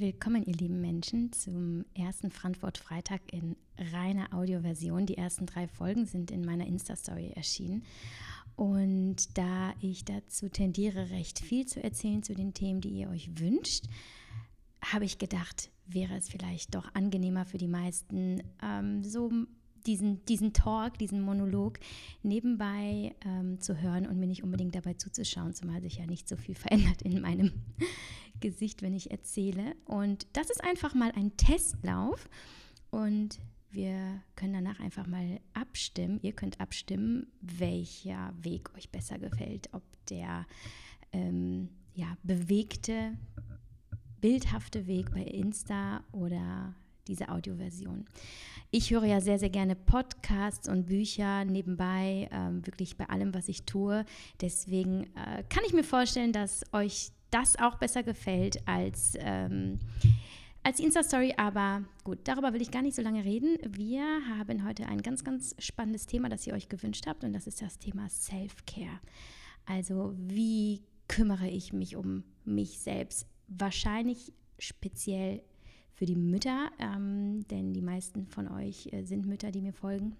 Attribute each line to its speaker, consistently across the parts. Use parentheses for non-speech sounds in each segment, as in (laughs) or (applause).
Speaker 1: Willkommen, ihr lieben Menschen, zum ersten Frankfurt Freitag in reiner Audioversion. Die ersten drei Folgen sind in meiner Insta-Story erschienen. Und da ich dazu tendiere, recht viel zu erzählen zu den Themen, die ihr euch wünscht, habe ich gedacht, wäre es vielleicht doch angenehmer für die meisten, ähm, so diesen, diesen Talk, diesen Monolog nebenbei ähm, zu hören und mir nicht unbedingt dabei zuzuschauen, zumal sich ja nicht so viel verändert in meinem Gesicht, wenn ich erzähle. Und das ist einfach mal ein Testlauf und wir können danach einfach mal abstimmen. Ihr könnt abstimmen, welcher Weg euch besser gefällt, ob der ähm, ja, bewegte, bildhafte Weg bei Insta oder diese Audioversion. Ich höre ja sehr, sehr gerne Podcasts und Bücher nebenbei, ähm, wirklich bei allem, was ich tue. Deswegen äh, kann ich mir vorstellen, dass euch das auch besser gefällt als, ähm, als Insta-Story. Aber gut, darüber will ich gar nicht so lange reden. Wir haben heute ein ganz, ganz spannendes Thema, das ihr euch gewünscht habt, und das ist das Thema Self-Care. Also, wie kümmere ich mich um mich selbst? Wahrscheinlich speziell für die Mütter, ähm, denn die meisten von euch äh, sind Mütter, die mir folgen.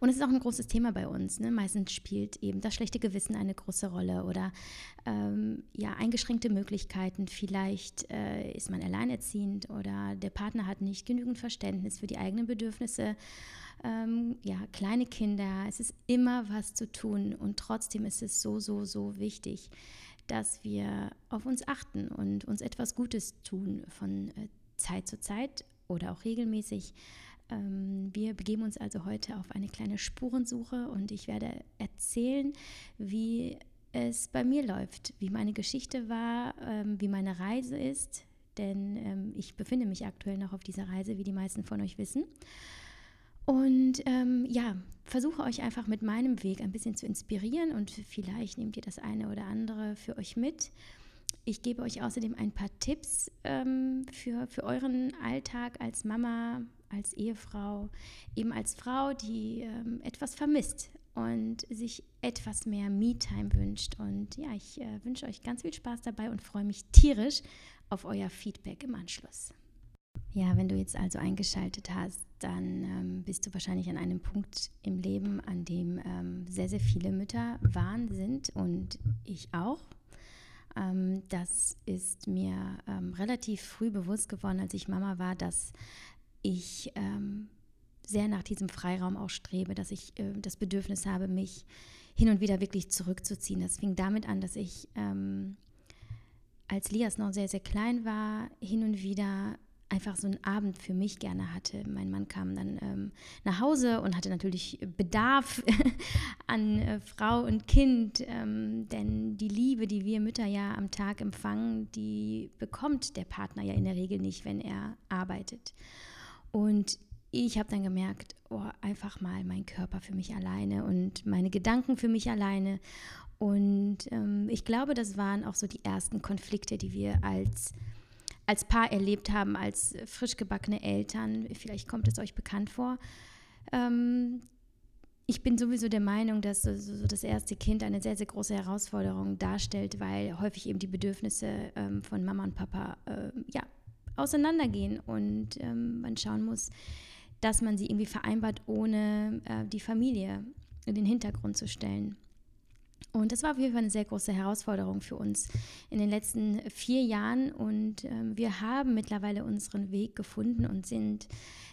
Speaker 1: Und es ist auch ein großes Thema bei uns. Ne? Meistens spielt eben das schlechte Gewissen eine große Rolle oder ähm, ja, eingeschränkte Möglichkeiten. Vielleicht äh, ist man alleinerziehend oder der Partner hat nicht genügend Verständnis für die eigenen Bedürfnisse. Ähm, ja, kleine Kinder, es ist immer was zu tun und trotzdem ist es so, so, so wichtig, dass wir auf uns achten und uns etwas Gutes tun von äh, Zeit zu Zeit oder auch regelmäßig. Ähm, wir begeben uns also heute auf eine kleine Spurensuche und ich werde erzählen, wie es bei mir läuft, wie meine Geschichte war, ähm, wie meine Reise ist, denn ähm, ich befinde mich aktuell noch auf dieser Reise, wie die meisten von euch wissen. Und ähm, ja, versuche euch einfach mit meinem Weg ein bisschen zu inspirieren und vielleicht nehmt ihr das eine oder andere für euch mit. Ich gebe euch außerdem ein paar Tipps ähm, für, für euren Alltag als Mama, als Ehefrau, eben als Frau, die ähm, etwas vermisst und sich etwas mehr Me-Time wünscht. Und ja, ich äh, wünsche euch ganz viel Spaß dabei und freue mich tierisch auf euer Feedback im Anschluss. Ja, wenn du jetzt also eingeschaltet hast, dann ähm, bist du wahrscheinlich an einem Punkt im Leben, an dem ähm, sehr, sehr viele Mütter waren, sind und ich auch. Ähm, das ist mir ähm, relativ früh bewusst geworden, als ich Mama war, dass ich ähm, sehr nach diesem Freiraum auch strebe, dass ich äh, das Bedürfnis habe, mich hin und wieder wirklich zurückzuziehen. Das fing damit an, dass ich, ähm, als Lias noch sehr, sehr klein war, hin und wieder einfach so einen Abend für mich gerne hatte. Mein Mann kam dann ähm, nach Hause und hatte natürlich Bedarf (laughs) an äh, Frau und Kind, ähm, denn die Liebe, die wir Mütter ja am Tag empfangen, die bekommt der Partner ja in der Regel nicht, wenn er arbeitet. Und ich habe dann gemerkt, oh, einfach mal mein Körper für mich alleine und meine Gedanken für mich alleine. Und ähm, ich glaube, das waren auch so die ersten Konflikte, die wir als als Paar erlebt haben, als frisch gebackene Eltern. Vielleicht kommt es euch bekannt vor. Ähm, ich bin sowieso der Meinung, dass so, so, das erste Kind eine sehr, sehr große Herausforderung darstellt, weil häufig eben die Bedürfnisse ähm, von Mama und Papa äh, ja, auseinandergehen und ähm, man schauen muss, dass man sie irgendwie vereinbart, ohne äh, die Familie in den Hintergrund zu stellen. Und das war auf jeden Fall eine sehr große Herausforderung für uns in den letzten vier Jahren. Und ähm, wir haben mittlerweile unseren Weg gefunden und sind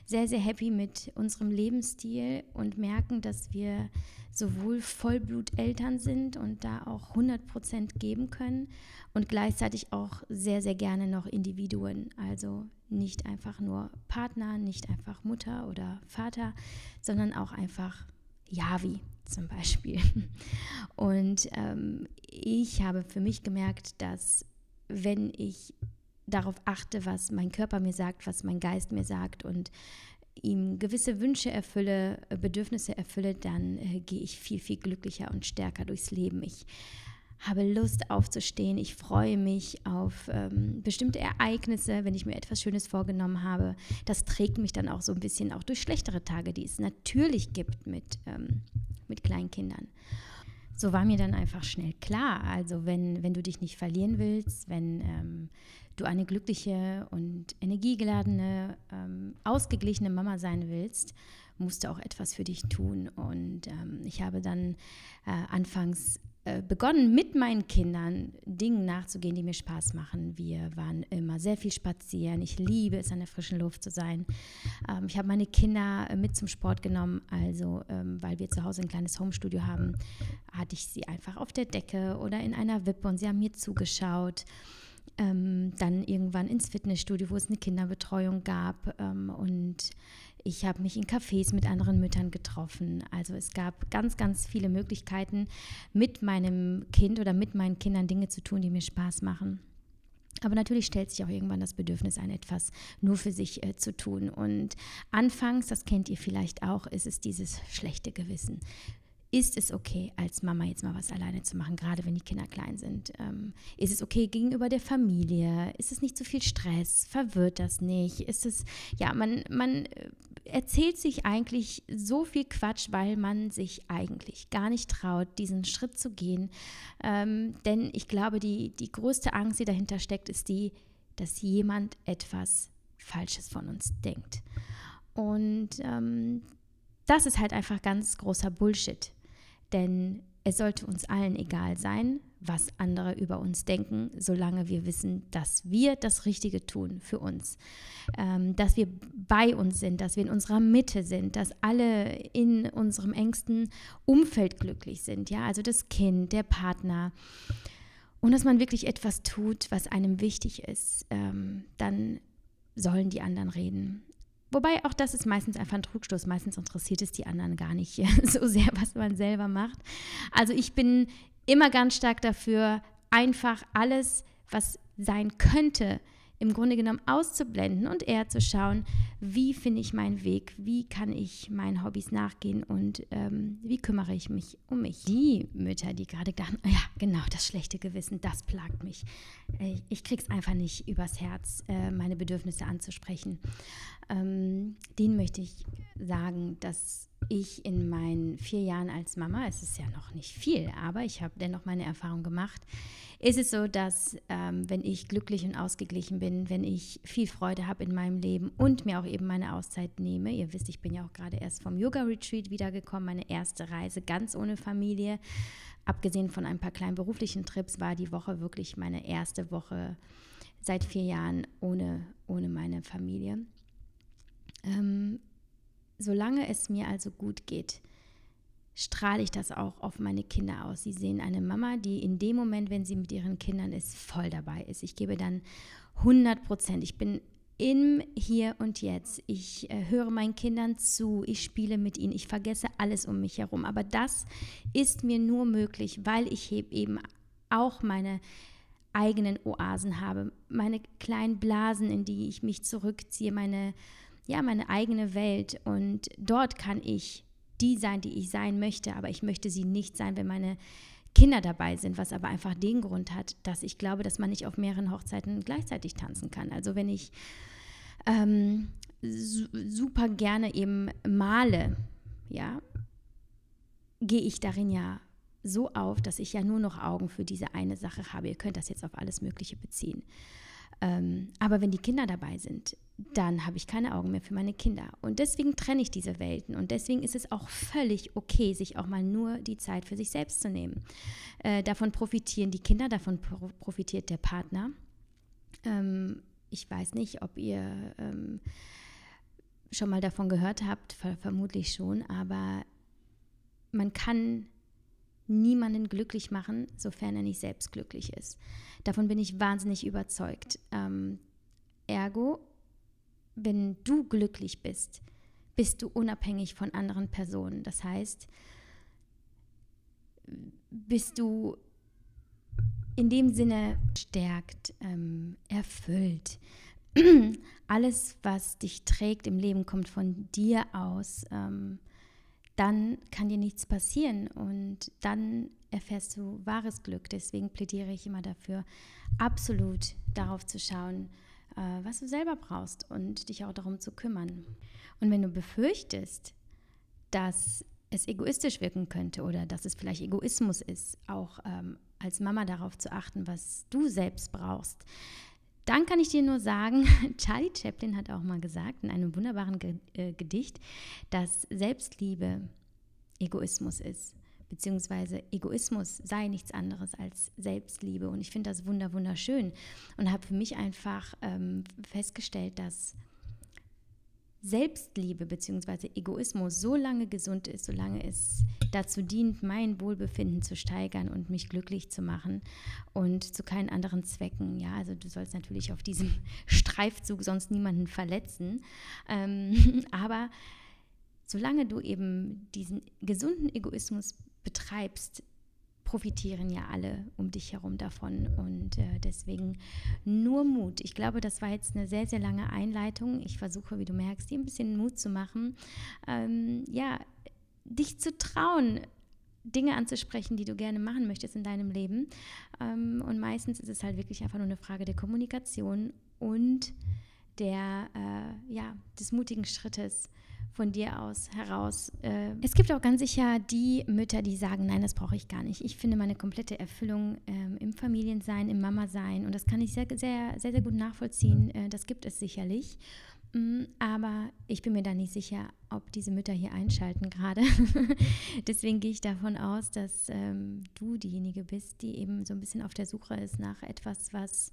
Speaker 1: sehr, sehr happy mit unserem Lebensstil und merken, dass wir sowohl Vollbluteltern sind und da auch 100 Prozent geben können und gleichzeitig auch sehr, sehr gerne noch Individuen. Also nicht einfach nur Partner, nicht einfach Mutter oder Vater, sondern auch einfach Yavi zum Beispiel. (laughs) Und ähm, ich habe für mich gemerkt, dass wenn ich darauf achte, was mein Körper mir sagt, was mein Geist mir sagt und ihm gewisse Wünsche erfülle, Bedürfnisse erfülle, dann äh, gehe ich viel, viel glücklicher und stärker durchs Leben. Ich habe Lust aufzustehen. Ich freue mich auf ähm, bestimmte Ereignisse, wenn ich mir etwas Schönes vorgenommen habe. Das trägt mich dann auch so ein bisschen auch durch schlechtere Tage, die es natürlich gibt mit, ähm, mit Kleinkindern. So war mir dann einfach schnell klar. Also wenn, wenn du dich nicht verlieren willst, wenn ähm, du eine glückliche und energiegeladene, ähm, ausgeglichene Mama sein willst, musst du auch etwas für dich tun. Und ähm, ich habe dann äh, anfangs begonnen, mit meinen Kindern Dingen nachzugehen, die mir Spaß machen. Wir waren immer sehr viel spazieren. Ich liebe es, an der frischen Luft zu sein. Ähm, ich habe meine Kinder äh, mit zum Sport genommen. Also, ähm, weil wir zu Hause ein kleines Homestudio haben, hatte ich sie einfach auf der Decke oder in einer Wippe und sie haben mir zugeschaut. Ähm, dann irgendwann ins Fitnessstudio, wo es eine Kinderbetreuung gab. Ähm, und ich habe mich in Cafés mit anderen Müttern getroffen. Also es gab ganz, ganz viele Möglichkeiten, mit meinem Kind oder mit meinen Kindern Dinge zu tun, die mir Spaß machen. Aber natürlich stellt sich auch irgendwann das Bedürfnis ein, etwas nur für sich äh, zu tun. Und anfangs, das kennt ihr vielleicht auch, ist es dieses schlechte Gewissen ist es okay, als Mama jetzt mal was alleine zu machen, gerade wenn die Kinder klein sind? Ähm, ist es okay gegenüber der Familie? Ist es nicht zu viel Stress? Verwirrt das nicht? Ist es, ja, man, man äh, erzählt sich eigentlich so viel Quatsch, weil man sich eigentlich gar nicht traut, diesen Schritt zu gehen. Ähm, denn ich glaube, die, die größte Angst, die dahinter steckt, ist die, dass jemand etwas Falsches von uns denkt. Und ähm, das ist halt einfach ganz großer Bullshit. Denn es sollte uns allen egal sein, was andere über uns denken, solange wir wissen, dass wir das Richtige tun für uns, ähm, dass wir bei uns sind, dass wir in unserer Mitte sind, dass alle in unserem engsten Umfeld glücklich sind, ja, also das Kind, der Partner und dass man wirklich etwas tut, was einem wichtig ist, ähm, dann sollen die anderen reden. Wobei auch das ist meistens einfach ein Trugstoß. Meistens interessiert es die anderen gar nicht (laughs) so sehr, was man selber macht. Also ich bin immer ganz stark dafür, einfach alles, was sein könnte, im Grunde genommen auszublenden und eher zu schauen, wie finde ich meinen Weg, wie kann ich meinen Hobbys nachgehen und ähm, wie kümmere ich mich um mich. Die Mütter, die gerade dachten, ja, genau, das schlechte Gewissen, das plagt mich. Ich, ich krieg's einfach nicht übers Herz, äh, meine Bedürfnisse anzusprechen. Ähm, denen möchte ich sagen, dass ich in meinen vier Jahren als Mama, es ist ja noch nicht viel, aber ich habe dennoch meine Erfahrung gemacht, ist es so, dass ähm, wenn ich glücklich und ausgeglichen bin, wenn ich viel Freude habe in meinem Leben und mir auch eben meine Auszeit nehme, ihr wisst, ich bin ja auch gerade erst vom Yoga-Retreat wiedergekommen, meine erste Reise ganz ohne Familie, abgesehen von ein paar kleinen beruflichen Trips, war die Woche wirklich meine erste Woche seit vier Jahren ohne, ohne meine Familie. Ähm, solange es mir also gut geht, strahle ich das auch auf meine Kinder aus. Sie sehen eine Mama, die in dem Moment, wenn sie mit ihren Kindern ist, voll dabei ist. Ich gebe dann 100 Prozent. Ich bin im Hier und Jetzt. Ich äh, höre meinen Kindern zu, ich spiele mit ihnen, ich vergesse alles um mich herum. Aber das ist mir nur möglich, weil ich eben auch meine eigenen Oasen habe, meine kleinen Blasen, in die ich mich zurückziehe, meine, ja, meine eigene Welt. Und dort kann ich die sein, die ich sein möchte, aber ich möchte sie nicht sein, wenn meine Kinder dabei sind, was aber einfach den Grund hat, dass ich glaube, dass man nicht auf mehreren Hochzeiten gleichzeitig tanzen kann. Also wenn ich ähm, su super gerne eben male, ja, gehe ich darin ja so auf, dass ich ja nur noch Augen für diese eine Sache habe. Ihr könnt das jetzt auf alles Mögliche beziehen. Ähm, aber wenn die Kinder dabei sind, dann habe ich keine Augen mehr für meine Kinder. Und deswegen trenne ich diese Welten. Und deswegen ist es auch völlig okay, sich auch mal nur die Zeit für sich selbst zu nehmen. Äh, davon profitieren die Kinder, davon profitiert der Partner. Ähm, ich weiß nicht, ob ihr ähm, schon mal davon gehört habt, ver vermutlich schon, aber man kann niemanden glücklich machen, sofern er nicht selbst glücklich ist. Davon bin ich wahnsinnig überzeugt. Ähm, ergo, wenn du glücklich bist, bist du unabhängig von anderen Personen. Das heißt, bist du in dem Sinne stärkt, ähm, erfüllt. (clears throat) Alles, was dich trägt im Leben, kommt von dir aus. Ähm, dann kann dir nichts passieren und dann erfährst du wahres Glück. Deswegen plädiere ich immer dafür, absolut darauf zu schauen, was du selber brauchst und dich auch darum zu kümmern. Und wenn du befürchtest, dass es egoistisch wirken könnte oder dass es vielleicht Egoismus ist, auch ähm, als Mama darauf zu achten, was du selbst brauchst, dann kann ich dir nur sagen, (laughs) Charlie Chaplin hat auch mal gesagt in einem wunderbaren äh, Gedicht, dass Selbstliebe Egoismus ist beziehungsweise Egoismus sei nichts anderes als Selbstliebe. Und ich finde das wunder wunderschön und habe für mich einfach ähm, festgestellt, dass Selbstliebe bzw. Egoismus so lange gesund ist, solange es dazu dient, mein Wohlbefinden zu steigern und mich glücklich zu machen und zu keinen anderen Zwecken. Ja, also du sollst natürlich auf diesem (laughs) Streifzug sonst niemanden verletzen, ähm, (laughs) aber solange du eben diesen gesunden Egoismus betreibst, profitieren ja alle um dich herum davon. Und äh, deswegen nur Mut. Ich glaube, das war jetzt eine sehr, sehr lange Einleitung. Ich versuche, wie du merkst, dir ein bisschen Mut zu machen. Ähm, ja, dich zu trauen, Dinge anzusprechen, die du gerne machen möchtest in deinem Leben. Ähm, und meistens ist es halt wirklich einfach nur eine Frage der Kommunikation und der, äh, ja, des mutigen Schrittes von dir aus heraus. Äh, es gibt auch ganz sicher die Mütter, die sagen, nein, das brauche ich gar nicht. Ich finde meine komplette Erfüllung ähm, im Familiensein, im Mama-Sein und das kann ich sehr, sehr, sehr, sehr gut nachvollziehen. Äh, das gibt es sicherlich. Mm, aber ich bin mir da nicht sicher, ob diese Mütter hier einschalten gerade. (laughs) Deswegen gehe ich davon aus, dass ähm, du diejenige bist, die eben so ein bisschen auf der Suche ist nach etwas, was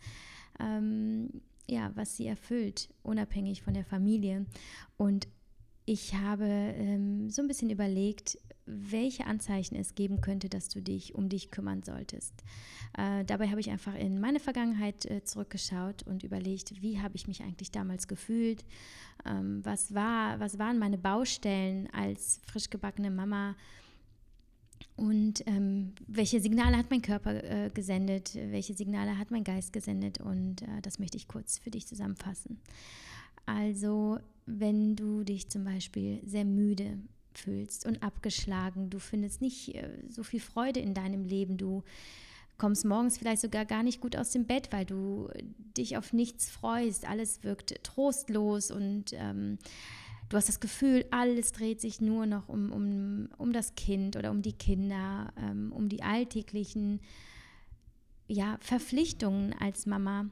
Speaker 1: ähm, ja, was sie erfüllt, unabhängig von der Familie. Und ich habe ähm, so ein bisschen überlegt, welche Anzeichen es geben könnte, dass du dich um dich kümmern solltest. Äh, dabei habe ich einfach in meine Vergangenheit äh, zurückgeschaut und überlegt, wie habe ich mich eigentlich damals gefühlt, ähm, was, war, was waren meine Baustellen als frisch gebackene Mama und ähm, welche Signale hat mein Körper äh, gesendet, welche Signale hat mein Geist gesendet und äh, das möchte ich kurz für dich zusammenfassen. Also wenn du dich zum Beispiel sehr müde fühlst und abgeschlagen, du findest nicht äh, so viel Freude in deinem Leben, du kommst morgens vielleicht sogar gar nicht gut aus dem Bett, weil du dich auf nichts freust, alles wirkt trostlos und ähm, du hast das Gefühl, alles dreht sich nur noch um, um, um das Kind oder um die Kinder, ähm, um die alltäglichen ja, Verpflichtungen als Mama.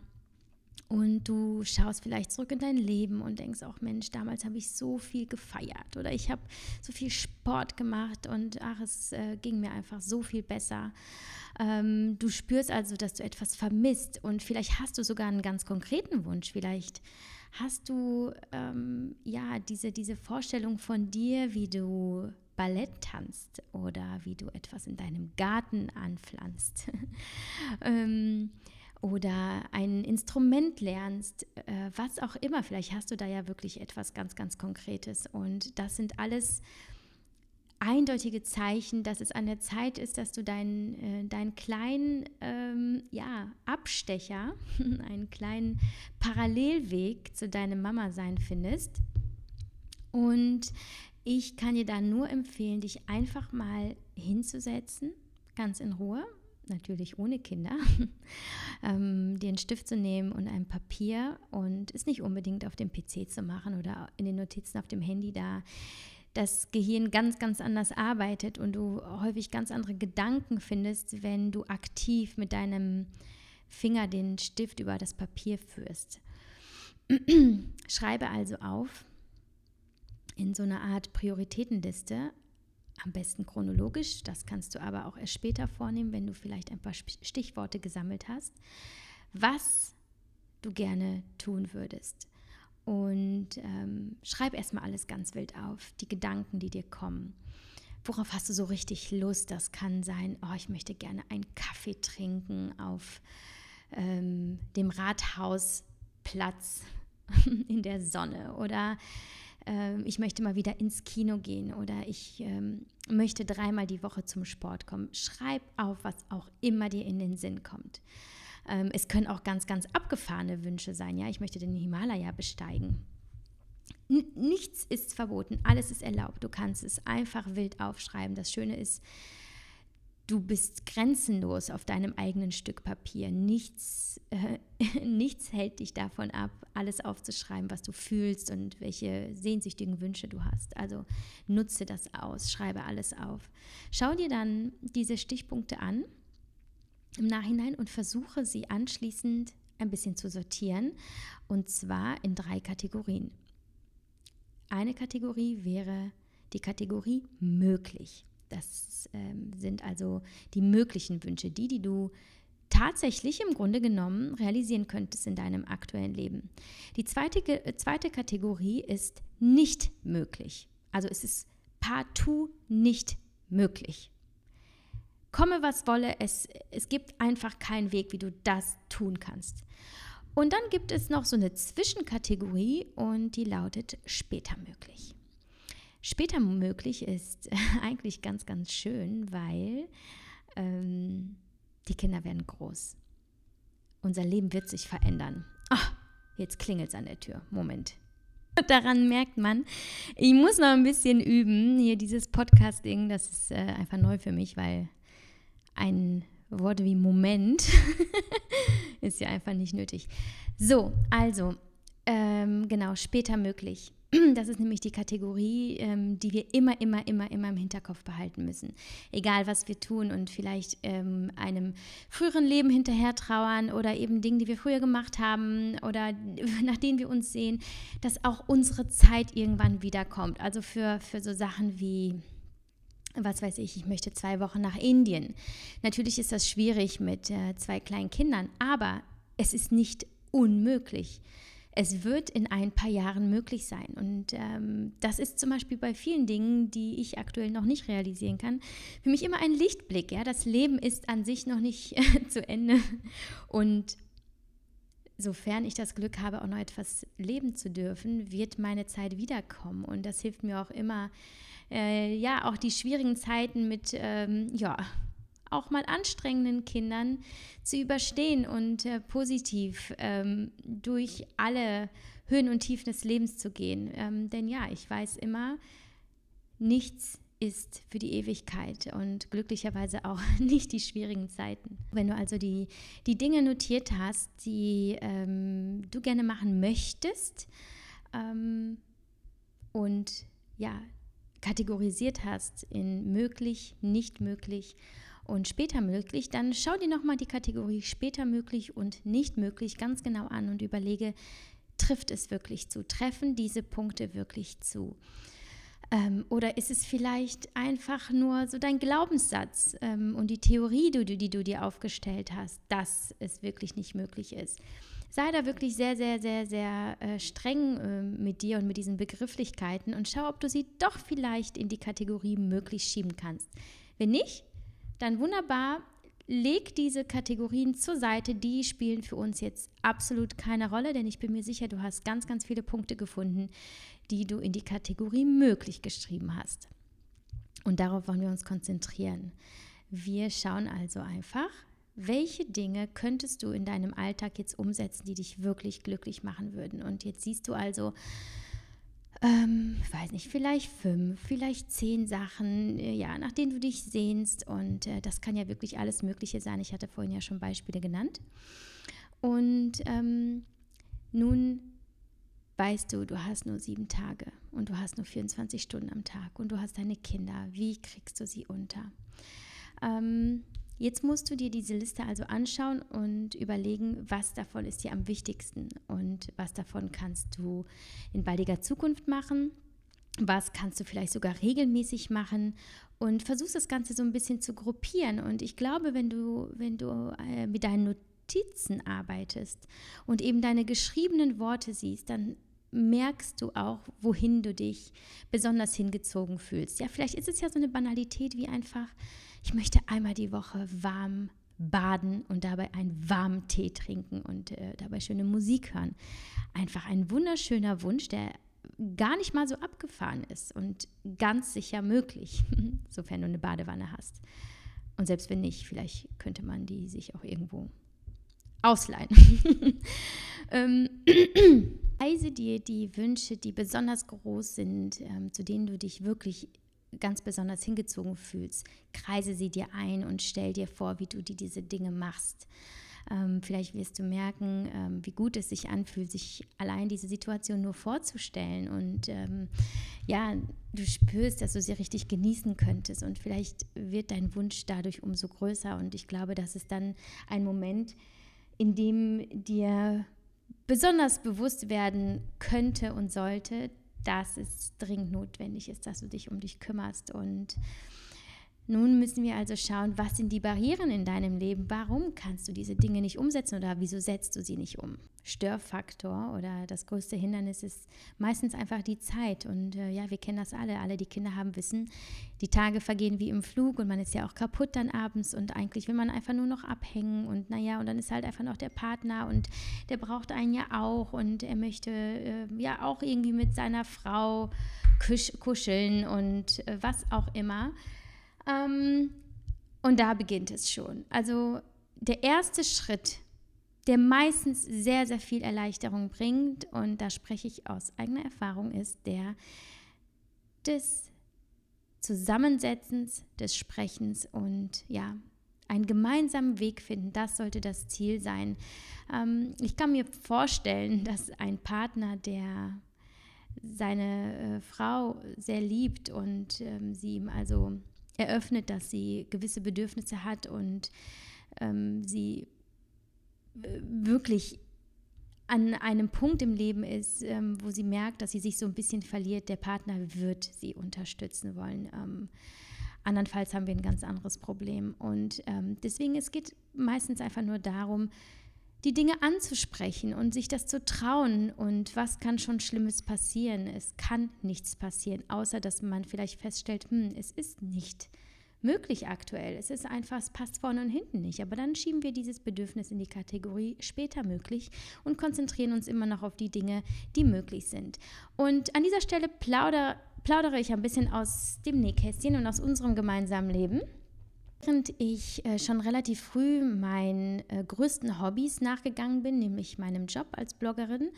Speaker 1: Und du schaust vielleicht zurück in dein Leben und denkst auch, Mensch, damals habe ich so viel gefeiert oder ich habe so viel Sport gemacht und ach, es äh, ging mir einfach so viel besser. Ähm, du spürst also, dass du etwas vermisst und vielleicht hast du sogar einen ganz konkreten Wunsch. Vielleicht hast du ähm, ja diese, diese Vorstellung von dir, wie du Ballett tanzt oder wie du etwas in deinem Garten anpflanzt. (laughs) ähm, oder ein Instrument lernst, äh, was auch immer. Vielleicht hast du da ja wirklich etwas ganz, ganz Konkretes. Und das sind alles eindeutige Zeichen, dass es an der Zeit ist, dass du deinen, äh, deinen kleinen ähm, ja, Abstecher, (laughs) einen kleinen Parallelweg zu deinem Mama-Sein findest. Und ich kann dir da nur empfehlen, dich einfach mal hinzusetzen, ganz in Ruhe natürlich ohne Kinder, (laughs) ähm, einen Stift zu nehmen und ein Papier und es nicht unbedingt auf dem PC zu machen oder in den Notizen auf dem Handy, da das Gehirn ganz, ganz anders arbeitet und du häufig ganz andere Gedanken findest, wenn du aktiv mit deinem Finger den Stift über das Papier führst. (clears throat) Schreibe also auf in so einer Art Prioritätenliste am besten chronologisch, das kannst du aber auch erst später vornehmen, wenn du vielleicht ein paar Stichworte gesammelt hast, was du gerne tun würdest. Und ähm, schreib erstmal alles ganz wild auf, die Gedanken, die dir kommen. Worauf hast du so richtig Lust? Das kann sein, oh, ich möchte gerne einen Kaffee trinken auf ähm, dem Rathausplatz (laughs) in der Sonne oder äh, ich möchte mal wieder ins Kino gehen oder ich ähm, möchte dreimal die Woche zum Sport kommen. Schreib auf, was auch immer dir in den Sinn kommt. Ähm, es können auch ganz, ganz abgefahrene Wünsche sein. Ja, ich möchte den Himalaya besteigen. N nichts ist verboten, alles ist erlaubt. Du kannst es einfach wild aufschreiben. Das Schöne ist, du bist grenzenlos auf deinem eigenen Stück Papier. Nichts, äh, (laughs) nichts hält dich davon ab, alles aufzuschreiben, was du fühlst und welche sehnsüchtigen Wünsche du hast. Also nutze das aus, schreibe alles auf. Schau dir dann diese Stichpunkte an im Nachhinein und versuche sie anschließend ein bisschen zu sortieren und zwar in drei Kategorien. Eine Kategorie wäre die Kategorie möglich. Das ähm, sind also die möglichen Wünsche, die, die du tatsächlich im Grunde genommen realisieren könntest in deinem aktuellen Leben. Die zweite, zweite Kategorie ist nicht möglich. Also es ist partout nicht möglich. Komme, was wolle, es, es gibt einfach keinen Weg, wie du das tun kannst. Und dann gibt es noch so eine Zwischenkategorie und die lautet später möglich. Später möglich ist (laughs) eigentlich ganz, ganz schön, weil ähm, die Kinder werden groß. Unser Leben wird sich verändern. Ach, jetzt klingelt es an der Tür. Moment. (laughs) Daran merkt man, ich muss noch ein bisschen üben. Hier dieses Podcasting, das ist äh, einfach neu für mich, weil ein Wort wie Moment (laughs) ist ja einfach nicht nötig. So, also, ähm, genau, später möglich. (clears throat) Das ist nämlich die Kategorie, ähm, die wir immer, immer, immer, immer im Hinterkopf behalten müssen. Egal, was wir tun und vielleicht ähm, einem früheren Leben hinterher trauern oder eben Dinge, die wir früher gemacht haben oder (laughs) nach denen wir uns sehen, dass auch unsere Zeit irgendwann wiederkommt. Also für, für so Sachen wie was weiß ich, ich möchte zwei Wochen nach Indien. Natürlich ist das schwierig mit äh, zwei kleinen Kindern, aber es ist nicht unmöglich es wird in ein paar Jahren möglich sein. Und ähm, das ist zum Beispiel bei vielen Dingen, die ich aktuell noch nicht realisieren kann, für mich immer ein Lichtblick. Ja? Das Leben ist an sich noch nicht (laughs) zu Ende. Und sofern ich das Glück habe, auch noch etwas leben zu dürfen, wird meine Zeit wiederkommen. Und das hilft mir auch immer, äh, ja, auch die schwierigen Zeiten mit, ähm, ja, auch mal anstrengenden Kindern zu überstehen und äh, positiv ähm, durch alle Höhen und Tiefen des Lebens zu gehen. Ähm, denn ja, ich weiß immer, nichts ist für die Ewigkeit und glücklicherweise auch (laughs) nicht die schwierigen Zeiten. Wenn du also die, die Dinge notiert hast, die ähm, du gerne machen möchtest ähm, und ja, kategorisiert hast in möglich, nicht möglich und später möglich, dann schau dir nochmal die Kategorie später möglich und nicht möglich ganz genau an und überlege, trifft es wirklich zu? Treffen diese Punkte wirklich zu? Ähm, oder ist es vielleicht einfach nur so dein Glaubenssatz ähm, und die Theorie, die, die, du dir aufgestellt hast, dass es wirklich nicht möglich ist? Sei da wirklich sehr, sehr, sehr, sehr äh, streng äh, mit dir und mit diesen Begrifflichkeiten und schau, ob du sie doch vielleicht in die Kategorie möglich schieben kannst. Wenn nicht, dann wunderbar, leg diese Kategorien zur Seite. Die spielen für uns jetzt absolut keine Rolle, denn ich bin mir sicher, du hast ganz, ganz viele Punkte gefunden, die du in die Kategorie möglich geschrieben hast. Und darauf wollen wir uns konzentrieren. Wir schauen also einfach, welche Dinge könntest du in deinem Alltag jetzt umsetzen, die dich wirklich glücklich machen würden. Und jetzt siehst du also, ähm, weiß nicht, vielleicht fünf, vielleicht zehn Sachen, äh, ja, nach denen du dich sehnst. Und äh, das kann ja wirklich alles Mögliche sein. Ich hatte vorhin ja schon Beispiele genannt. Und ähm, nun weißt du, du hast nur sieben Tage und du hast nur 24 Stunden am Tag und du hast deine Kinder. Wie kriegst du sie unter? Ähm, Jetzt musst du dir diese Liste also anschauen und überlegen, was davon ist dir am wichtigsten und was davon kannst du in baldiger Zukunft machen, was kannst du vielleicht sogar regelmäßig machen und versuchst das Ganze so ein bisschen zu gruppieren. Und ich glaube, wenn du, wenn du äh, mit deinen Notizen arbeitest und eben deine geschriebenen Worte siehst, dann merkst du auch, wohin du dich besonders hingezogen fühlst. Ja, vielleicht ist es ja so eine Banalität wie einfach ich möchte einmal die Woche warm baden und dabei einen warmen Tee trinken und äh, dabei schöne Musik hören. Einfach ein wunderschöner Wunsch, der gar nicht mal so abgefahren ist und ganz sicher möglich, (laughs) sofern du eine Badewanne hast. Und selbst wenn nicht, vielleicht könnte man die sich auch irgendwo ausleihen. (laughs) ähm, (clears throat) Reise dir die Wünsche, die besonders groß sind, ähm, zu denen du dich wirklich ganz besonders hingezogen fühlst, kreise sie dir ein und stell dir vor, wie du dir diese Dinge machst. Ähm, vielleicht wirst du merken, ähm, wie gut es sich anfühlt, sich allein diese Situation nur vorzustellen. Und ähm, ja, du spürst, dass du sie richtig genießen könntest. Und vielleicht wird dein Wunsch dadurch umso größer. Und ich glaube, das ist dann ein Moment, in dem dir besonders bewusst werden könnte und sollte, dass es dringend notwendig ist, dass du dich um dich kümmerst und nun müssen wir also schauen, was sind die Barrieren in deinem Leben? Warum kannst du diese Dinge nicht umsetzen oder wieso setzt du sie nicht um? Störfaktor oder das größte Hindernis ist meistens einfach die Zeit. Und äh, ja, wir kennen das alle. Alle, die Kinder haben, wissen, die Tage vergehen wie im Flug und man ist ja auch kaputt dann abends und eigentlich will man einfach nur noch abhängen und naja, und dann ist halt einfach noch der Partner und der braucht einen ja auch und er möchte äh, ja auch irgendwie mit seiner Frau kuscheln und äh, was auch immer. Ähm, und da beginnt es schon. Also der erste Schritt, der meistens sehr, sehr viel Erleichterung bringt, und da spreche ich aus eigener Erfahrung, ist der des Zusammensetzens, des Sprechens und ja, einen gemeinsamen Weg finden, das sollte das Ziel sein. Ähm, ich kann mir vorstellen, (laughs) dass ein Partner, der seine äh, Frau sehr liebt und ähm, sie ihm also eröffnet, dass sie gewisse Bedürfnisse hat und ähm, sie äh, wirklich an einem Punkt im Leben ist, ähm, wo sie merkt, dass sie sich so ein bisschen verliert, der Partner wird sie unterstützen wollen. Ähm, andernfalls haben wir ein ganz anderes Problem. Und ähm, deswegen, es geht meistens einfach nur darum, die Dinge anzusprechen und sich das zu trauen. Und was kann schon Schlimmes passieren? Es kann nichts passieren, außer dass man vielleicht feststellt, hm, es ist nicht möglich aktuell. Es ist einfach, es passt vorne und hinten nicht. Aber dann schieben wir dieses Bedürfnis in die Kategorie später möglich und konzentrieren uns immer noch auf die Dinge, die möglich sind. Und an dieser Stelle plaudere, plaudere ich ein bisschen aus dem Nähkästchen und aus unserem gemeinsamen Leben. Während ich äh, schon relativ früh meinen äh, größten Hobbys nachgegangen bin, nämlich meinem Job als Bloggerin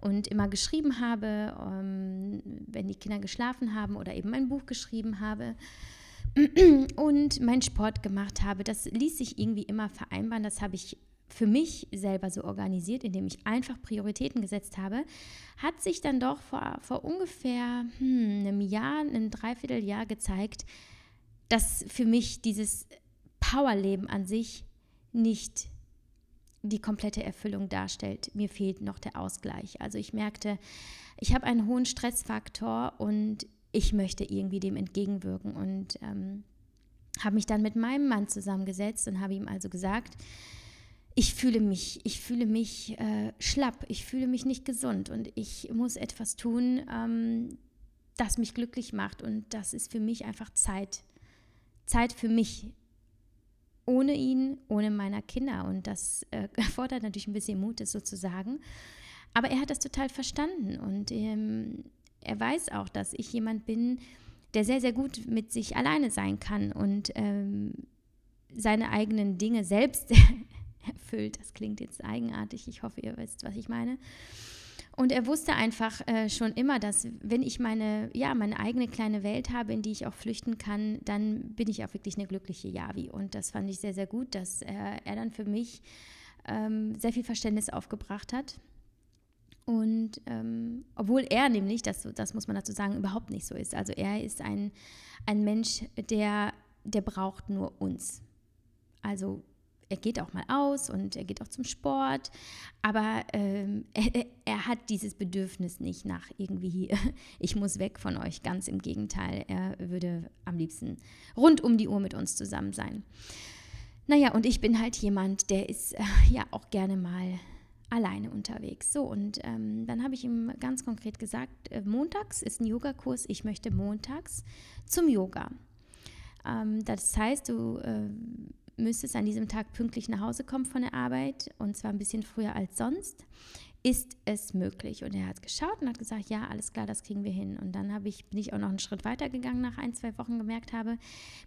Speaker 1: und immer geschrieben habe, ähm, wenn die Kinder geschlafen haben oder eben ein Buch geschrieben habe (clears throat) und meinen Sport gemacht habe, das ließ sich irgendwie immer vereinbaren. Das habe ich für mich selber so organisiert, indem ich einfach Prioritäten gesetzt habe, hat sich dann doch vor, vor ungefähr hm, einem Jahr, einem Dreivierteljahr gezeigt, dass für mich dieses Powerleben an sich nicht die komplette Erfüllung darstellt. Mir fehlt noch der Ausgleich. Also ich merkte, ich habe einen hohen Stressfaktor und ich möchte irgendwie dem entgegenwirken und ähm, habe mich dann mit meinem Mann zusammengesetzt und habe ihm also gesagt, ich fühle mich, ich fühle mich äh, schlapp, ich fühle mich nicht gesund und ich muss etwas tun, ähm, das mich glücklich macht und das ist für mich einfach Zeit. Zeit für mich. Ohne ihn, ohne meiner Kinder. Und das äh, (laughs) erfordert natürlich ein bisschen Mut, das sozusagen. Aber er hat das total verstanden und ähm, er weiß auch, dass ich jemand bin, der sehr, sehr gut mit sich alleine sein kann und ähm, seine eigenen Dinge selbst (laughs) erfüllt. Das klingt jetzt eigenartig. Ich hoffe, ihr wisst, was ich meine. Und er wusste einfach äh, schon immer, dass wenn ich meine, ja, meine eigene kleine Welt habe, in die ich auch flüchten kann, dann bin ich auch wirklich eine glückliche Javi. Und das fand ich sehr, sehr gut, dass äh, er dann für mich ähm, sehr viel Verständnis aufgebracht hat. Und ähm, obwohl er nämlich, das, das muss man dazu sagen, überhaupt nicht so ist. Also er ist ein, ein Mensch, der, der braucht nur uns. Also er geht auch mal aus und er geht auch zum Sport, aber ähm, (laughs) er, er, hat dieses Bedürfnis nicht nach irgendwie, (laughs) ich muss weg von euch. Ganz im Gegenteil, er würde am liebsten rund um die Uhr mit uns zusammen sein. Naja, und ich bin halt jemand, der ist äh, (laughs) ja auch gerne mal alleine unterwegs. So, und ähm, dann habe ich ihm ganz konkret gesagt, äh, montags ist ein Yogakurs, ich möchte montags zum Yoga. Ähm, das heißt, du... Äh, müsstest an diesem Tag pünktlich nach Hause kommen von der Arbeit und zwar ein bisschen früher als sonst, ist es möglich. Und er hat geschaut und hat gesagt, ja, alles klar, das kriegen wir hin. Und dann ich, bin ich auch noch einen Schritt weiter gegangen nach ein, zwei Wochen gemerkt habe,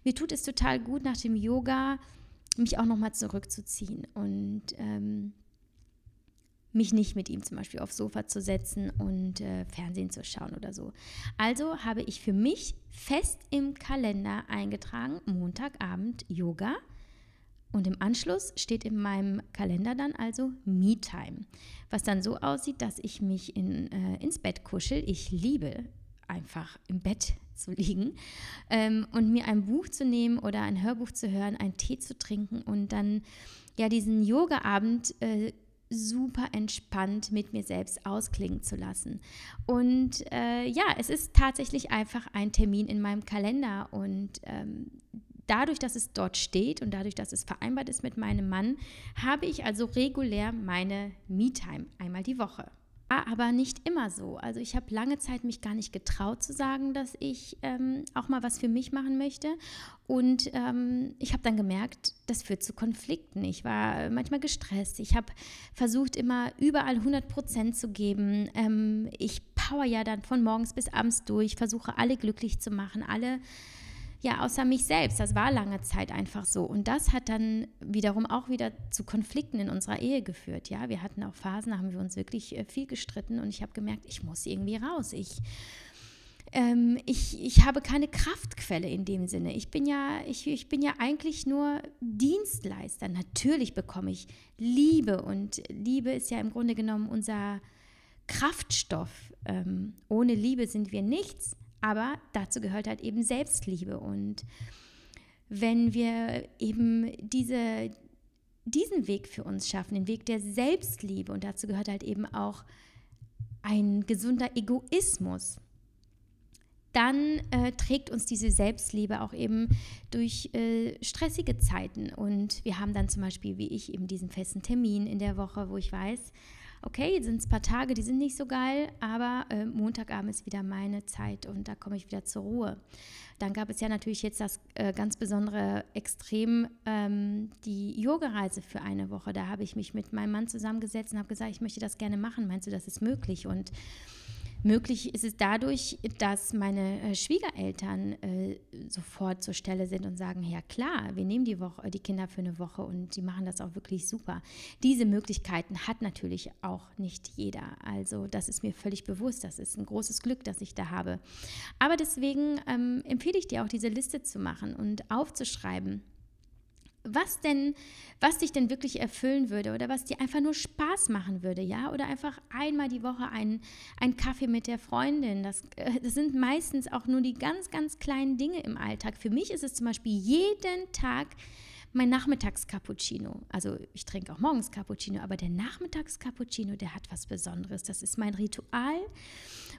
Speaker 1: mir tut es total gut nach dem Yoga, mich auch nochmal zurückzuziehen und ähm, mich nicht mit ihm zum Beispiel aufs Sofa zu setzen und äh, Fernsehen zu schauen oder so. Also habe ich für mich fest im Kalender eingetragen, Montagabend Yoga und im Anschluss steht in meinem Kalender dann also Me-Time, was dann so aussieht, dass ich mich in, äh, ins Bett kuschel. Ich liebe einfach im Bett zu liegen ähm, und mir ein Buch zu nehmen oder ein Hörbuch zu hören, einen Tee zu trinken und dann ja diesen Yoga-Abend äh, super entspannt mit mir selbst ausklingen zu lassen. Und äh, ja, es ist tatsächlich einfach ein Termin in meinem Kalender und ähm, dadurch, dass es dort steht und dadurch, dass es vereinbart ist mit meinem Mann, habe ich also regulär meine Me-Time einmal die Woche aber nicht immer so. Also ich habe lange Zeit mich gar nicht getraut zu sagen, dass ich ähm, auch mal was für mich machen möchte. Und ähm, ich habe dann gemerkt, das führt zu Konflikten. Ich war manchmal gestresst. Ich habe versucht, immer überall 100 Prozent zu geben. Ähm, ich power ja dann von morgens bis abends durch, versuche alle glücklich zu machen, alle ja, außer mich selbst. Das war lange Zeit einfach so. Und das hat dann wiederum auch wieder zu Konflikten in unserer Ehe geführt. Ja, wir hatten auch Phasen, da haben wir uns wirklich äh, viel gestritten und ich habe gemerkt, ich muss irgendwie raus. Ich, ähm, ich, ich habe keine Kraftquelle in dem Sinne. Ich bin ja, ich, ich bin ja eigentlich nur Dienstleister. Natürlich bekomme ich Liebe und Liebe ist ja im Grunde genommen unser Kraftstoff. Ähm, ohne Liebe sind wir nichts. Aber dazu gehört halt eben Selbstliebe. Und wenn wir eben diese, diesen Weg für uns schaffen, den Weg der Selbstliebe, und dazu gehört halt eben auch ein gesunder Egoismus, dann äh, trägt uns diese Selbstliebe auch eben durch äh, stressige Zeiten. Und wir haben dann zum Beispiel, wie ich, eben diesen festen Termin in der Woche, wo ich weiß, okay, sind es ein paar Tage, die sind nicht so geil, aber äh, Montagabend ist wieder meine Zeit und da komme ich wieder zur Ruhe. Dann gab es ja natürlich jetzt das äh, ganz besondere Extrem, ähm, die Yoga-Reise für eine Woche. Da habe ich mich mit meinem Mann zusammengesetzt und habe gesagt, ich möchte das gerne machen. Meinst du, das ist möglich? Und Möglich ist es dadurch, dass meine äh, Schwiegereltern äh, sofort zur Stelle sind und sagen, ja klar, wir nehmen die, Woche, die Kinder für eine Woche und die machen das auch wirklich super. Diese Möglichkeiten hat natürlich auch nicht jeder. Also das ist mir völlig bewusst. Das ist ein großes Glück, das ich da habe. Aber deswegen ähm, empfehle ich dir auch, diese Liste zu machen und aufzuschreiben was denn, was dich denn wirklich erfüllen würde oder was dir einfach nur Spaß machen würde, ja? Oder einfach einmal die Woche einen, einen Kaffee mit der Freundin. Das, äh, das sind meistens auch nur die ganz, ganz kleinen Dinge im Alltag. Für mich ist es zum Beispiel jeden Tag mein Nachmittags-Cappuccino. Also ich trinke auch morgens Cappuccino, aber der Nachmittags-Cappuccino, der hat was Besonderes. Das ist mein Ritual.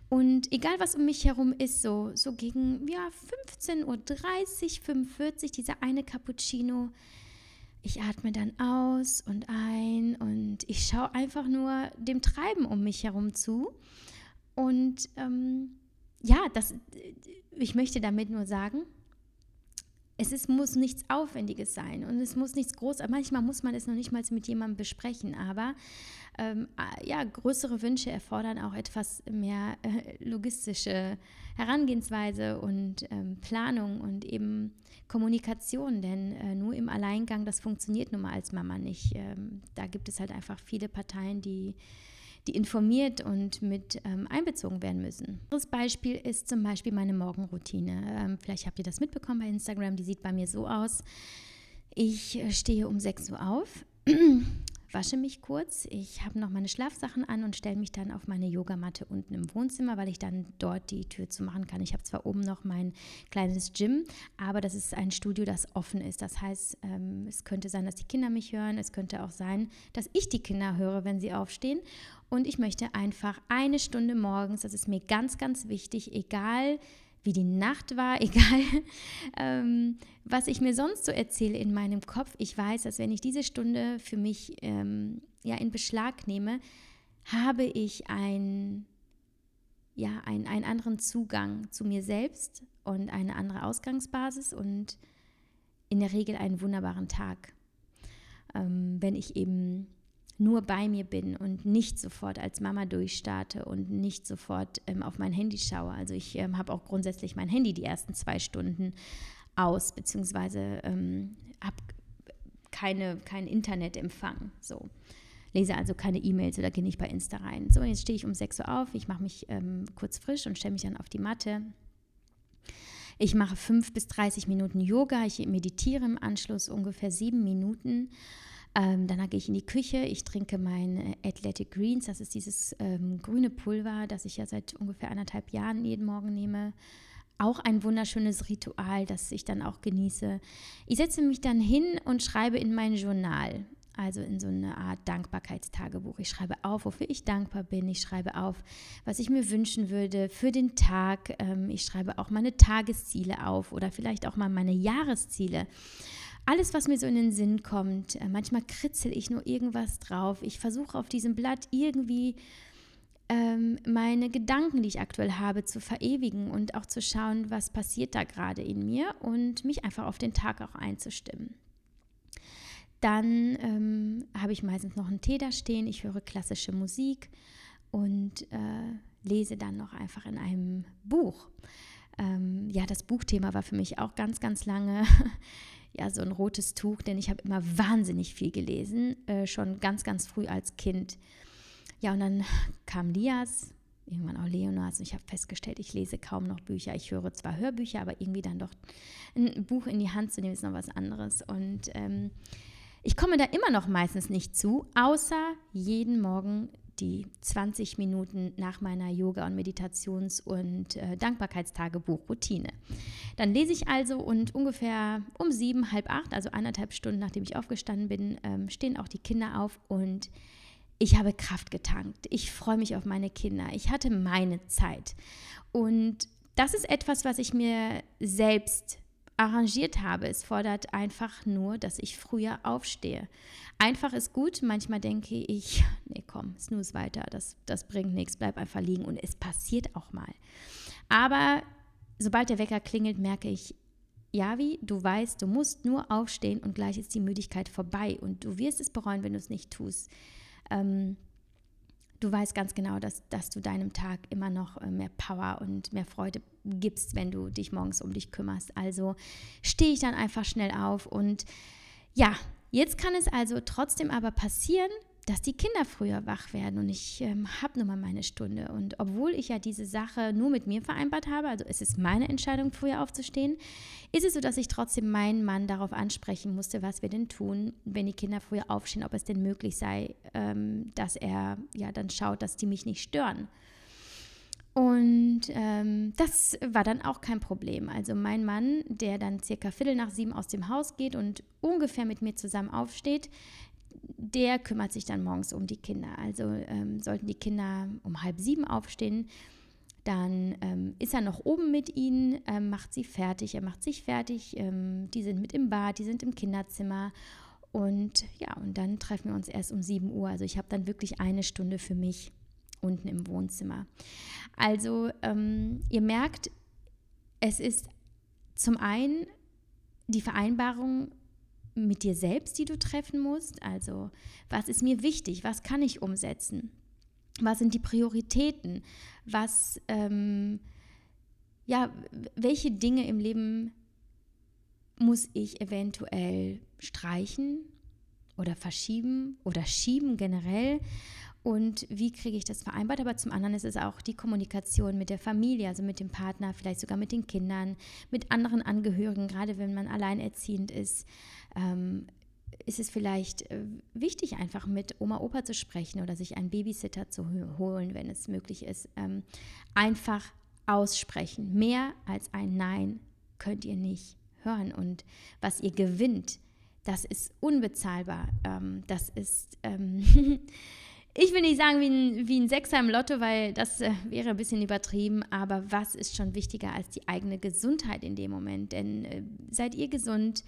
Speaker 1: Und egal was um mich herum ist, so, so gegen ja, 15.30 Uhr, 45 Uhr, dieser eine Cappuccino, ich atme dann aus und ein und ich schaue einfach nur dem Treiben um mich herum zu. Und ähm, ja, das, ich möchte damit nur sagen, es ist, muss nichts Aufwendiges sein und es muss nichts Großes. Manchmal muss man es noch nicht mal mit jemandem besprechen, aber ähm, ja, größere Wünsche erfordern auch etwas mehr äh, logistische Herangehensweise und ähm, Planung und eben Kommunikation, denn äh, nur im Alleingang, das funktioniert nun mal als Mama nicht. Ähm, da gibt es halt einfach viele Parteien, die die informiert und mit ähm, einbezogen werden müssen. Ein anderes Beispiel ist zum Beispiel meine Morgenroutine. Ähm, vielleicht habt ihr das mitbekommen bei Instagram, die sieht bei mir so aus. Ich äh, stehe um 6 Uhr auf, (clears throat) wasche mich kurz, ich habe noch meine Schlafsachen an und stelle mich dann auf meine Yogamatte unten im Wohnzimmer, weil ich dann dort die Tür zumachen kann. Ich habe zwar oben noch mein kleines Gym, aber das ist ein Studio, das offen ist. Das heißt, ähm, es könnte sein, dass die Kinder mich hören, es könnte auch sein, dass ich die Kinder höre, wenn sie aufstehen. Und ich möchte einfach eine Stunde morgens, das ist mir ganz, ganz wichtig, egal wie die Nacht war, (laughs) egal ähm, was ich mir sonst so erzähle in meinem Kopf. Ich weiß, dass wenn ich diese Stunde für mich ähm, ja, in Beschlag nehme, habe ich ein, ja, ein, einen anderen Zugang zu mir selbst und eine andere Ausgangsbasis und in der Regel einen wunderbaren Tag. Ähm, wenn ich eben nur bei mir bin und nicht sofort als Mama durchstarte und nicht sofort ähm, auf mein Handy schaue. Also ich ähm, habe auch grundsätzlich mein Handy die ersten zwei Stunden aus, beziehungsweise ähm, habe keine, kein Internetempfang. So. Lese also keine E-Mails oder gehe nicht bei Insta rein. So, jetzt stehe ich um 6 Uhr auf, ich mache mich ähm, kurz frisch und stelle mich dann auf die Matte. Ich mache 5 bis 30 Minuten Yoga, ich meditiere im Anschluss ungefähr sieben Minuten ähm, danach gehe ich in die Küche, ich trinke mein äh, Athletic Greens, das ist dieses ähm, grüne Pulver, das ich ja seit ungefähr anderthalb Jahren jeden Morgen nehme. Auch ein wunderschönes Ritual, das ich dann auch genieße. Ich setze mich dann hin und schreibe in mein Journal. also in so eine Art Dankbarkeitstagebuch. Ich schreibe auf, wofür ich dankbar bin. Ich schreibe auf, was ich mir wünschen würde für den Tag. Ähm, ich schreibe auch meine Tagesziele auf oder vielleicht auch mal meine Jahresziele. Alles, was mir so in den Sinn kommt. Äh, manchmal kritzel ich nur irgendwas drauf. Ich versuche auf diesem Blatt irgendwie ähm, meine Gedanken, die ich aktuell habe, zu verewigen und auch zu schauen, was passiert da gerade in mir und mich einfach auf den Tag auch einzustimmen. Dann ähm, habe ich meistens noch einen Tee da stehen, ich höre klassische Musik und äh, lese dann noch einfach in einem Buch. Ähm, ja, das Buchthema war für mich auch ganz, ganz lange (laughs) ja so ein rotes Tuch, denn ich habe immer wahnsinnig viel gelesen, äh, schon ganz, ganz früh als Kind. Ja, und dann kam Lias, irgendwann auch Leonas und ich habe festgestellt, ich lese kaum noch Bücher. Ich höre zwar Hörbücher, aber irgendwie dann doch ein Buch in die Hand zu nehmen, ist noch was anderes. Und ähm, ich komme da immer noch meistens nicht zu, außer jeden Morgen die 20 Minuten nach meiner Yoga- und Meditations- und äh, Dankbarkeitstagebuch-Routine. Dann lese ich also und ungefähr um sieben, halb acht, also anderthalb Stunden nachdem ich aufgestanden bin, ähm, stehen auch die Kinder auf und ich habe Kraft getankt. Ich freue mich auf meine Kinder. Ich hatte meine Zeit. Und das ist etwas, was ich mir selbst arrangiert habe. Es fordert einfach nur, dass ich früher aufstehe. Einfach ist gut. Manchmal denke ich, nee, komm, snooze weiter. Das, das bringt nichts. Bleib einfach liegen. Und es passiert auch mal. Aber sobald der Wecker klingelt, merke ich, Javi, du weißt, du musst nur aufstehen und gleich ist die Müdigkeit vorbei. Und du wirst es bereuen, wenn du es nicht tust. Ähm, du weißt ganz genau, dass, dass du deinem Tag immer noch äh, mehr Power und mehr Freude gibst, wenn du dich morgens um dich kümmerst. Also stehe ich dann einfach schnell auf und ja, jetzt kann es also trotzdem aber passieren, dass die Kinder früher wach werden und ich ähm, habe nun mal meine Stunde. Und obwohl ich ja diese Sache nur mit mir vereinbart habe, also es ist meine Entscheidung, früher aufzustehen, ist es so, dass ich trotzdem meinen Mann darauf ansprechen musste, was wir denn tun, wenn die Kinder früher aufstehen, ob es denn möglich sei, ähm, dass er ja dann schaut, dass die mich nicht stören. Und ähm, das war dann auch kein Problem. Also mein Mann, der dann circa Viertel nach sieben aus dem Haus geht und ungefähr mit mir zusammen aufsteht, der kümmert sich dann morgens um die Kinder. Also ähm, sollten die Kinder um halb sieben aufstehen, dann ähm, ist er noch oben mit ihnen, ähm, macht sie fertig, er macht sich fertig. Ähm, die sind mit im Bad, die sind im Kinderzimmer. Und ja, und dann treffen wir uns erst um 7 Uhr. Also ich habe dann wirklich eine Stunde für mich unten im Wohnzimmer. Also ähm, ihr merkt, es ist zum einen die Vereinbarung mit dir selbst, die du treffen musst. Also, was ist mir wichtig? Was kann ich umsetzen? Was sind die Prioritäten? Was, ähm, ja, welche Dinge im Leben muss ich eventuell streichen oder verschieben oder schieben generell? Und wie kriege ich das vereinbart? Aber zum anderen ist es auch die Kommunikation mit der Familie, also mit dem Partner, vielleicht sogar mit den Kindern, mit anderen Angehörigen, gerade wenn man alleinerziehend ist ähm, ist es vielleicht äh, wichtig, einfach mit Oma, Opa zu sprechen oder sich einen Babysitter zu holen, wenn es möglich ist. Ähm, einfach aussprechen. Mehr als ein Nein könnt ihr nicht hören. Und was ihr gewinnt, das ist unbezahlbar. Ähm, das ist, ähm, (laughs) ich will nicht sagen wie ein, wie ein Sechser im Lotto, weil das äh, wäre ein bisschen übertrieben. Aber was ist schon wichtiger als die eigene Gesundheit in dem Moment? Denn äh, seid ihr gesund,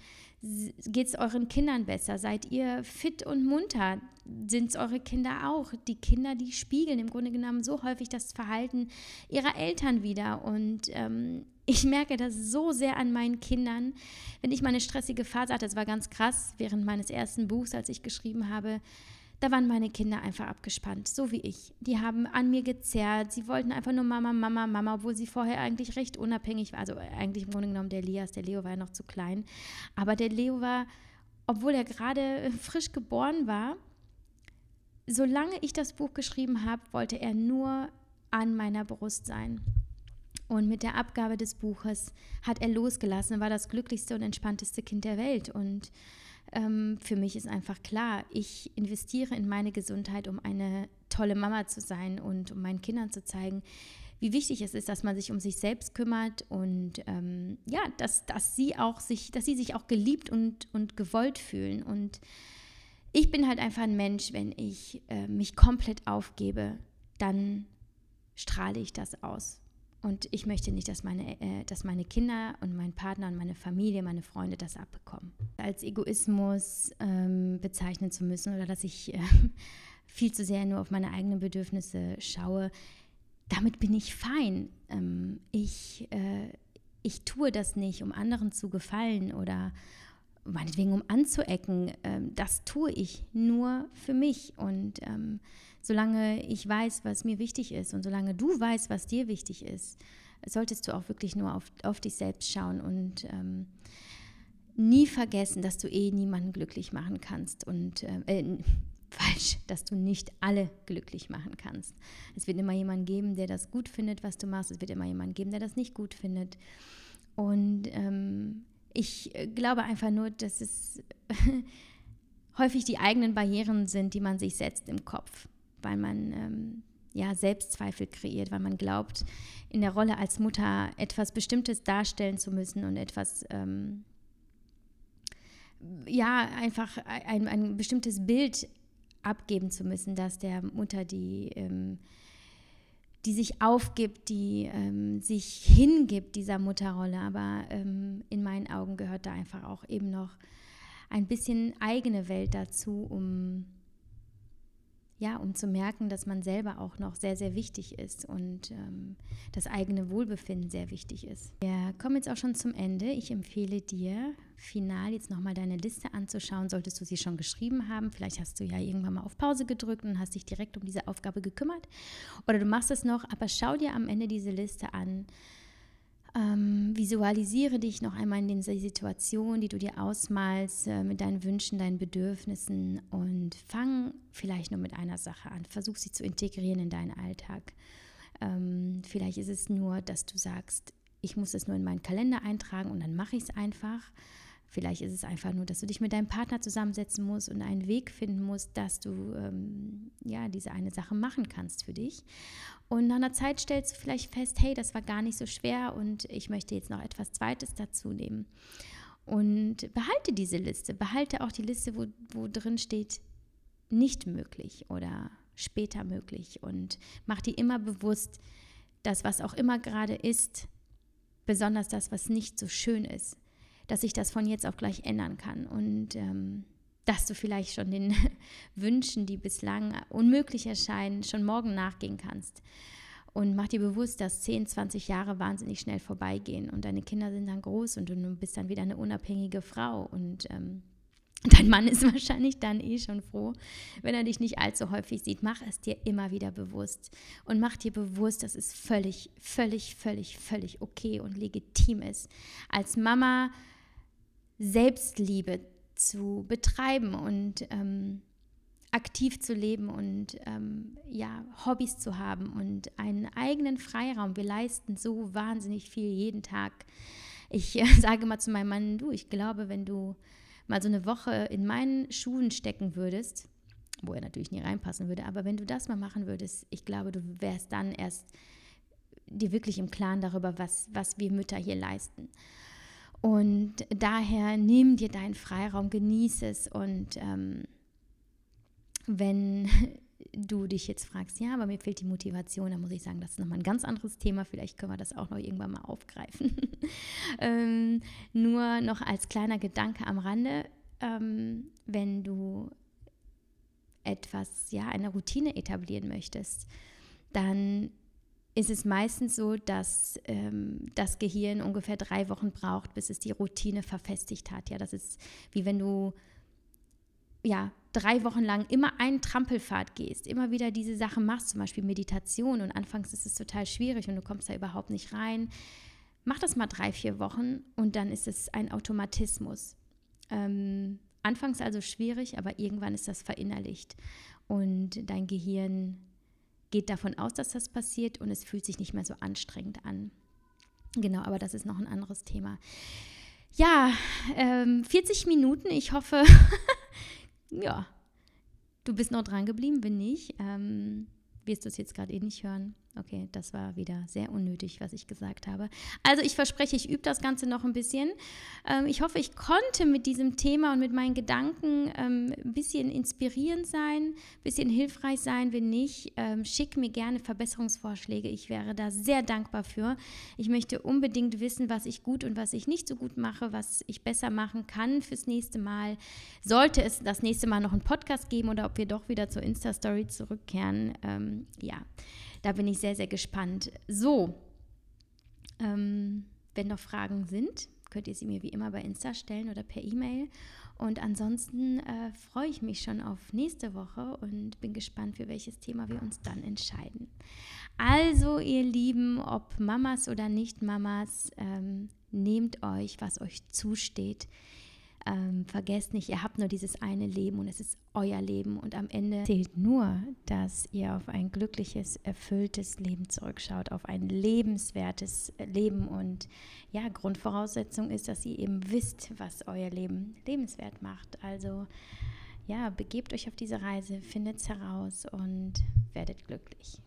Speaker 1: geht es euren Kindern besser? Seid ihr fit und munter? Sind es eure Kinder auch? Die Kinder, die spiegeln im Grunde genommen so häufig das Verhalten ihrer Eltern wieder. Und ähm, (laughs) ich merke das so sehr an meinen Kindern. Wenn ich meine stressige Phase hatte, das war ganz krass, während meines ersten Buchs, als ich geschrieben habe, da waren meine Kinder einfach abgespannt, so wie ich. Die haben an mir gezerrt, sie wollten einfach nur Mama, Mama, Mama, obwohl sie vorher eigentlich recht unabhängig war. Also eigentlich im Grunde genommen der Lias, der Leo war ja noch zu klein. Aber der Leo war, obwohl er gerade frisch geboren war, solange ich das Buch geschrieben habe, wollte er nur an meiner Brust sein. Und mit der Abgabe des Buches hat er losgelassen, war das glücklichste und entspannteste Kind der Welt. Und ähm, für mich ist einfach klar, ich investiere in meine Gesundheit, um eine tolle Mama zu sein und um meinen Kindern zu zeigen, wie wichtig es ist, dass man sich um sich selbst kümmert und ähm, ja, dass, dass sie auch sich, dass sie sich auch geliebt und, und gewollt fühlen. Und ich bin halt einfach ein Mensch, wenn ich äh, mich komplett aufgebe, dann strahle ich das aus. Und ich möchte nicht, dass meine, äh, dass meine Kinder und mein Partner und meine Familie, meine Freunde das abbekommen. Als Egoismus ähm, bezeichnen zu müssen oder dass ich äh, (laughs) viel zu sehr nur auf meine eigenen Bedürfnisse schaue, damit bin ich fein. Ähm, ich, äh, ich tue das nicht, um anderen zu gefallen oder meinetwegen um anzuecken. Ähm, das tue ich nur für mich. Und ähm, solange ich weiß, was mir wichtig ist und solange du weißt, was dir wichtig ist, solltest du auch wirklich nur auf, auf dich selbst schauen und ähm, nie vergessen, dass du eh niemanden glücklich machen kannst und äh, äh, (laughs) falsch, dass du nicht alle glücklich machen kannst. Es wird immer jemanden geben, der das gut findet, was du machst. Es wird immer jemanden geben, der das nicht gut findet. Und ähm, ich glaube einfach nur, dass es (laughs) häufig die eigenen Barrieren sind, die man sich setzt im Kopf weil man ähm, ja Selbstzweifel kreiert, weil man glaubt, in der Rolle als Mutter etwas Bestimmtes darstellen zu müssen und etwas ähm, ja einfach ein, ein bestimmtes Bild abgeben zu müssen, dass der Mutter die ähm, die sich aufgibt, die ähm, sich hingibt dieser Mutterrolle. Aber ähm, in meinen Augen gehört da einfach auch eben noch ein bisschen eigene Welt dazu, um ja, um zu merken, dass man selber auch noch sehr, sehr wichtig ist und ähm, das eigene Wohlbefinden sehr wichtig ist. Wir kommen jetzt auch schon zum Ende. Ich empfehle dir, final jetzt nochmal deine Liste anzuschauen, solltest du sie schon geschrieben haben. Vielleicht hast du ja irgendwann mal auf Pause gedrückt und hast dich direkt um diese Aufgabe gekümmert. Oder du machst es noch, aber schau dir am Ende diese Liste an ähm, visualisiere dich noch einmal in dieser Situation, die du dir ausmalst, äh, mit deinen Wünschen, deinen Bedürfnissen und fang vielleicht nur mit einer Sache an. Versuch sie zu integrieren in deinen Alltag. Ähm, vielleicht ist es nur, dass du sagst, ich muss es nur in meinen Kalender eintragen und dann mache ich es einfach. Vielleicht ist es einfach nur, dass du dich mit deinem Partner zusammensetzen musst und einen Weg finden musst, dass du ähm, ja diese eine Sache machen kannst für dich. Und nach einer Zeit stellst du vielleicht fest, hey, das war gar nicht so schwer und ich möchte jetzt noch etwas Zweites dazu nehmen. Und behalte diese Liste, behalte auch die Liste, wo, wo drin steht, nicht möglich oder später möglich und mach dir immer bewusst, dass was auch immer gerade ist, besonders das, was nicht so schön ist, dass sich das von jetzt auf gleich ändern kann und ähm, dass du vielleicht schon den (laughs) Wünschen, die bislang unmöglich erscheinen, schon morgen nachgehen kannst. Und mach dir bewusst, dass 10, 20 Jahre wahnsinnig schnell vorbeigehen und deine Kinder sind dann groß und du bist dann wieder eine unabhängige Frau und ähm, Dein Mann ist (laughs) wahrscheinlich dann eh schon froh, wenn er dich nicht allzu häufig sieht. Mach es dir immer wieder bewusst und mach dir bewusst, dass es völlig, völlig, völlig, völlig okay und legitim ist, als Mama Selbstliebe zu betreiben und ähm, aktiv zu leben und ähm, ja, Hobbys zu haben und einen eigenen Freiraum. Wir leisten so wahnsinnig viel jeden Tag. Ich äh, (laughs) sage mal zu meinem Mann, du, ich glaube, wenn du mal so eine Woche in meinen Schuhen stecken würdest, wo er natürlich nie reinpassen würde, aber wenn du das mal machen würdest, ich glaube, du wärst dann erst dir wirklich im Klaren darüber, was, was wir Mütter hier leisten. Und daher nimm dir deinen Freiraum, genieße es und ähm, wenn (laughs) du dich jetzt fragst, ja, aber mir fehlt die Motivation, dann muss ich sagen, das ist nochmal ein ganz anderes Thema. Vielleicht können wir das auch noch irgendwann mal aufgreifen. (laughs) ähm, nur noch als kleiner Gedanke am Rande, ähm, wenn du etwas, ja, eine Routine etablieren möchtest, dann ist es meistens so, dass ähm, das Gehirn ungefähr drei Wochen braucht, bis es die Routine verfestigt hat. Ja, das ist wie wenn du ja drei Wochen lang immer einen Trampelfahrt gehst, immer wieder diese Sachen machst, zum Beispiel Meditation und anfangs ist es total schwierig und du kommst da überhaupt nicht rein. Mach das mal drei, vier Wochen und dann ist es ein Automatismus. Ähm, anfangs also schwierig, aber irgendwann ist das verinnerlicht und dein Gehirn geht davon aus, dass das passiert und es fühlt sich nicht mehr so anstrengend an. Genau, aber das ist noch ein anderes Thema. Ja, ähm, 40 Minuten. Ich hoffe, (laughs) ja, du bist noch dran geblieben. Wenn nicht, ähm, wirst du es jetzt gerade eh nicht hören. Okay, das war wieder sehr unnötig, was ich gesagt habe. Also ich verspreche, ich übe das Ganze noch ein bisschen. Ähm, ich hoffe, ich konnte mit diesem Thema und mit meinen Gedanken ähm, ein bisschen inspirierend sein, ein bisschen hilfreich sein. Wenn nicht, ähm, schick mir gerne Verbesserungsvorschläge. Ich wäre da sehr dankbar für. Ich möchte unbedingt wissen, was ich gut und was ich nicht so gut mache, was ich besser machen kann fürs nächste Mal. Sollte es das nächste Mal noch einen Podcast geben oder ob wir doch wieder zur Insta-Story zurückkehren. Ähm, ja da bin ich sehr, sehr gespannt. So, ähm, wenn noch Fragen sind, könnt ihr sie mir wie immer bei Insta stellen oder per E-Mail. Und ansonsten äh, freue ich mich schon auf nächste Woche und bin gespannt, für welches Thema wir uns dann entscheiden. Also, ihr Lieben, ob Mamas oder nicht Mamas, ähm, nehmt euch, was euch zusteht. Ähm, vergesst nicht, ihr habt nur dieses eine Leben und es ist euer Leben und am Ende zählt nur, dass ihr auf ein glückliches, erfülltes Leben zurückschaut, auf ein lebenswertes Leben und ja, Grundvoraussetzung ist, dass ihr eben wisst, was euer Leben lebenswert macht. Also ja, begebt euch auf diese Reise, findet es heraus und werdet glücklich.